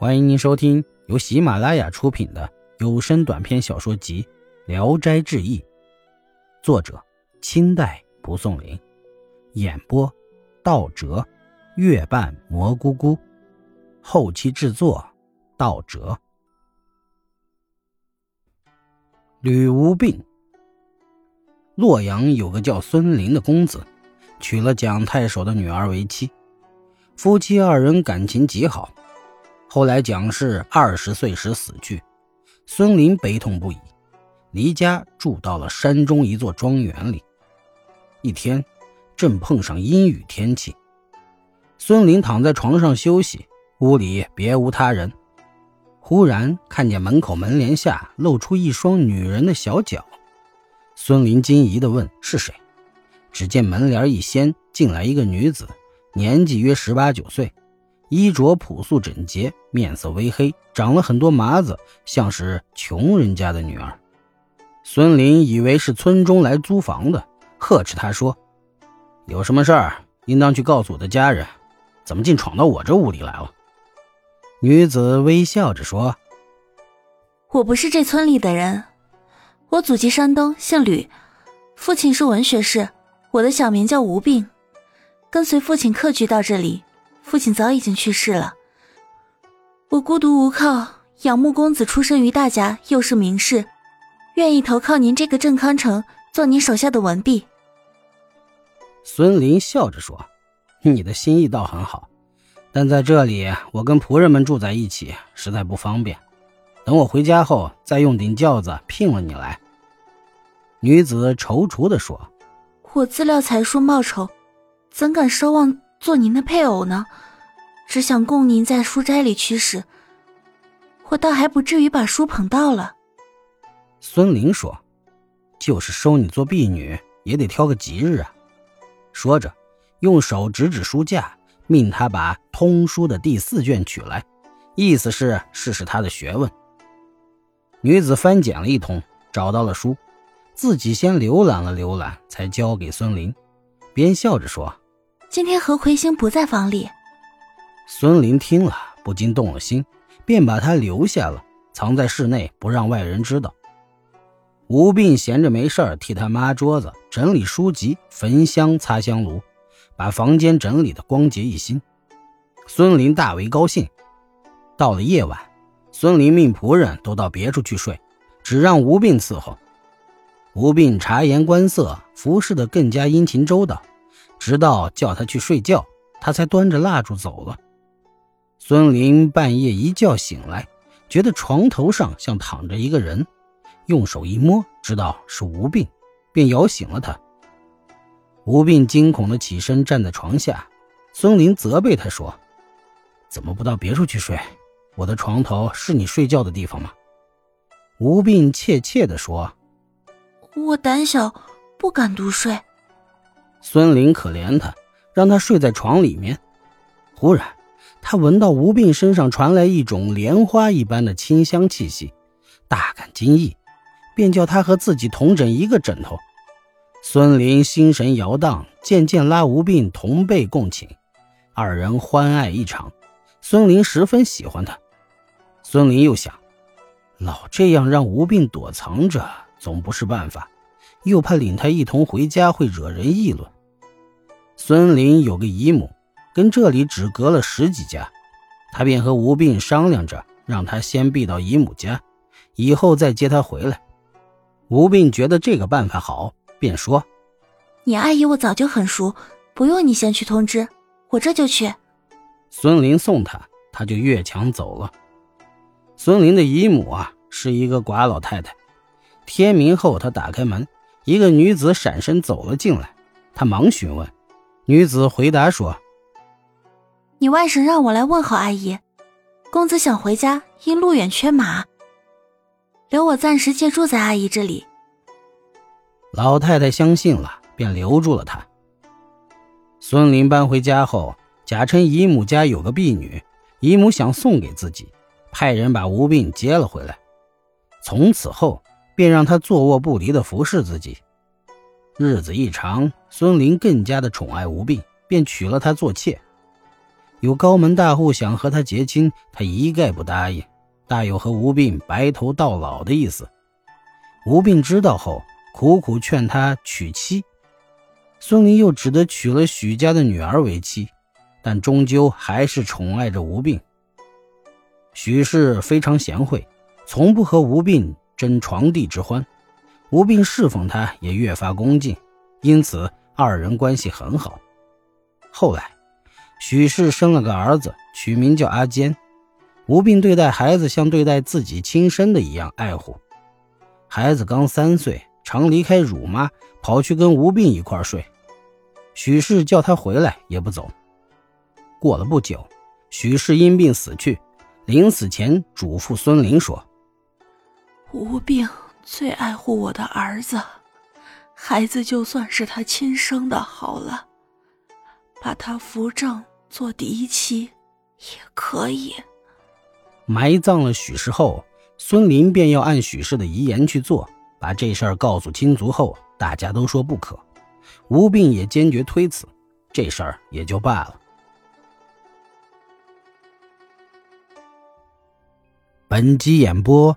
欢迎您收听由喜马拉雅出品的有声短篇小说集《聊斋志异》，作者清代蒲松龄，演播道哲、月半蘑菇菇，后期制作道哲。吕无病，洛阳有个叫孙林的公子，娶了蒋太守的女儿为妻，夫妻二人感情极好。后来蒋氏二十岁时死去，孙林悲痛不已，离家住到了山中一座庄园里。一天，正碰上阴雨天气，孙林躺在床上休息，屋里别无他人。忽然看见门口门帘下露出一双女人的小脚，孙林惊疑地问：“是谁？”只见门帘一掀，进来一个女子，年纪约十八九岁。衣着朴素整洁，面色微黑，长了很多麻子，像是穷人家的女儿。孙林以为是村中来租房的，呵斥他说：“有什么事儿，应当去告诉我的家人，怎么竟闯到我这屋里来了？”女子微笑着说：“我不是这村里的人，我祖籍山东，姓吕，父亲是文学士，我的小名叫吴病，跟随父亲客居到这里。”父亲早已经去世了，我孤独无靠，仰慕公子出身于大家，又是名士，愿意投靠您这个镇康城，做您手下的文婢。孙林笑着说：“你的心意倒很好，但在这里我跟仆人们住在一起，实在不方便。等我回家后，再用顶轿子聘了你来。”女子踌躇地说：“我自料才疏貌丑，怎敢奢望？”做您的配偶呢，只想供您在书斋里驱使，我倒还不至于把书捧到了。孙林说：“就是收你做婢女，也得挑个吉日啊。”说着，用手指指书架，命他把《通书》的第四卷取来，意思是试试他的学问。女子翻检了一通，找到了书，自己先浏览了浏览，才交给孙林，边笑着说。今天何魁星不在房里。孙林听了，不禁动了心，便把他留下了，藏在室内，不让外人知道。吴病闲着没事儿，替他抹桌子、整理书籍、焚香、擦香炉，把房间整理的光洁一新。孙林大为高兴。到了夜晚，孙林命仆人都到别处去睡，只让吴病伺候。吴病察言观色，服侍的更加殷勤周到。直到叫他去睡觉，他才端着蜡烛走了。孙林半夜一觉醒来，觉得床头上像躺着一个人，用手一摸，知道是吴病，便摇醒了他。吴病惊恐的起身站在床下，孙林责备他说：“怎么不到别处去睡？我的床头是你睡觉的地方吗？”吴病怯怯地说：“我胆小，不敢独睡。”孙林可怜他，让他睡在床里面。忽然，他闻到吴病身上传来一种莲花一般的清香气息，大感惊异，便叫他和自己同枕一个枕头。孙林心神摇荡，渐渐拉吴病同被共寝，二人欢爱一场。孙林十分喜欢他。孙林又想，老这样让吴病躲藏着，总不是办法。又怕领他一同回家会惹人议论。孙林有个姨母，跟这里只隔了十几家，他便和吴病商量着，让他先避到姨母家，以后再接他回来。吴病觉得这个办法好，便说：“你阿姨我早就很熟，不用你先去通知，我这就去。”孙林送他，他就越墙走了。孙林的姨母啊，是一个寡老太太。天明后，他打开门。一个女子闪身走了进来，他忙询问，女子回答说：“你外甥让我来问候阿姨，公子想回家，因路远缺马，留我暂时借住在阿姨这里。”老太太相信了，便留住了他。孙林搬回家后，假称姨母家有个婢女，姨母想送给自己，派人把吴病接了回来。从此后。便让他坐卧不离的服侍自己。日子一长，孙林更加的宠爱吴病，便娶了她做妾。有高门大户想和他结亲，他一概不答应，大有和吴病白头到老的意思。吴病知道后，苦苦劝他娶妻，孙林又只得娶了许家的女儿为妻，但终究还是宠爱着吴病。许氏非常贤惠，从不和吴病争床地之欢，吴病侍奉他也越发恭敬，因此二人关系很好。后来。许氏生了个儿子，取名叫阿坚。吴病对待孩子像对待自己亲生的一样爱护。孩子刚三岁，常离开乳妈，跑去跟吴病一块睡。许氏叫他回来也不走。过了不久，许氏因病死去，临死前嘱咐孙林说：“吴病最爱护我的儿子，孩子就算是他亲生的，好了，把他扶正。”做嫡妻也可以。埋葬了许氏后，孙林便要按许氏的遗言去做。把这事儿告诉亲族后，大家都说不可。吴病也坚决推辞，这事儿也就罢了。本集演播